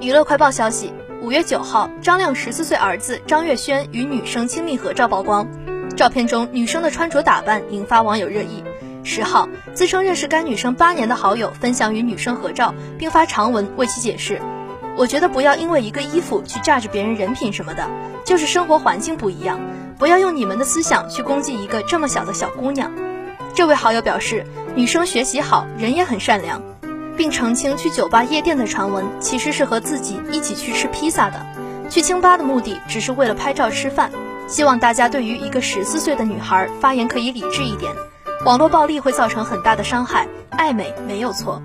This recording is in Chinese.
娱乐快报消息：五月九号，张亮十四岁儿子张月轩与女生亲密合照曝光，照片中女生的穿着打扮引发网友热议。十号，自称认识该女生八年的好友分享与女生合照，并发长文为其解释。我觉得不要因为一个衣服去榨着别人人品什么的，就是生活环境不一样，不要用你们的思想去攻击一个这么小的小姑娘。这位好友表示，女生学习好，人也很善良。并澄清去酒吧夜店的传闻其实是和自己一起去吃披萨的，去清吧的目的只是为了拍照吃饭。希望大家对于一个十四岁的女孩发言可以理智一点，网络暴力会造成很大的伤害，爱美没有错。